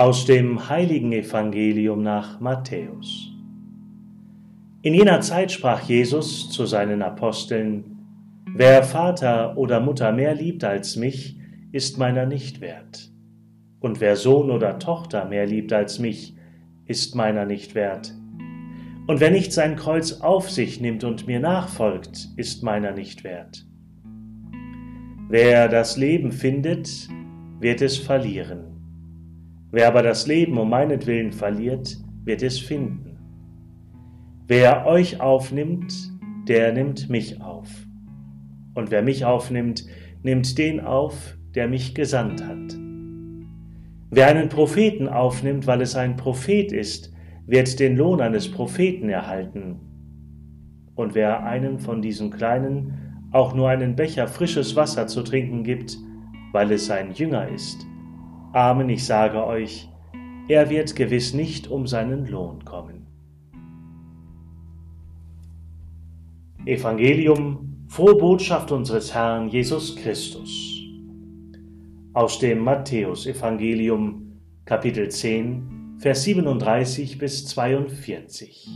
Aus dem heiligen Evangelium nach Matthäus. In jener Zeit sprach Jesus zu seinen Aposteln, Wer Vater oder Mutter mehr liebt als mich, ist meiner nicht wert. Und wer Sohn oder Tochter mehr liebt als mich, ist meiner nicht wert. Und wer nicht sein Kreuz auf sich nimmt und mir nachfolgt, ist meiner nicht wert. Wer das Leben findet, wird es verlieren. Wer aber das Leben um meinetwillen verliert, wird es finden. Wer euch aufnimmt, der nimmt mich auf. Und wer mich aufnimmt, nimmt den auf, der mich gesandt hat. Wer einen Propheten aufnimmt, weil es ein Prophet ist, wird den Lohn eines Propheten erhalten. Und wer einem von diesen Kleinen auch nur einen Becher frisches Wasser zu trinken gibt, weil es sein Jünger ist, Amen, ich sage euch, er wird gewiss nicht um seinen Lohn kommen. Evangelium, frohe Botschaft unseres Herrn Jesus Christus. Aus dem Matthäusevangelium, Kapitel 10, Vers 37 bis 42.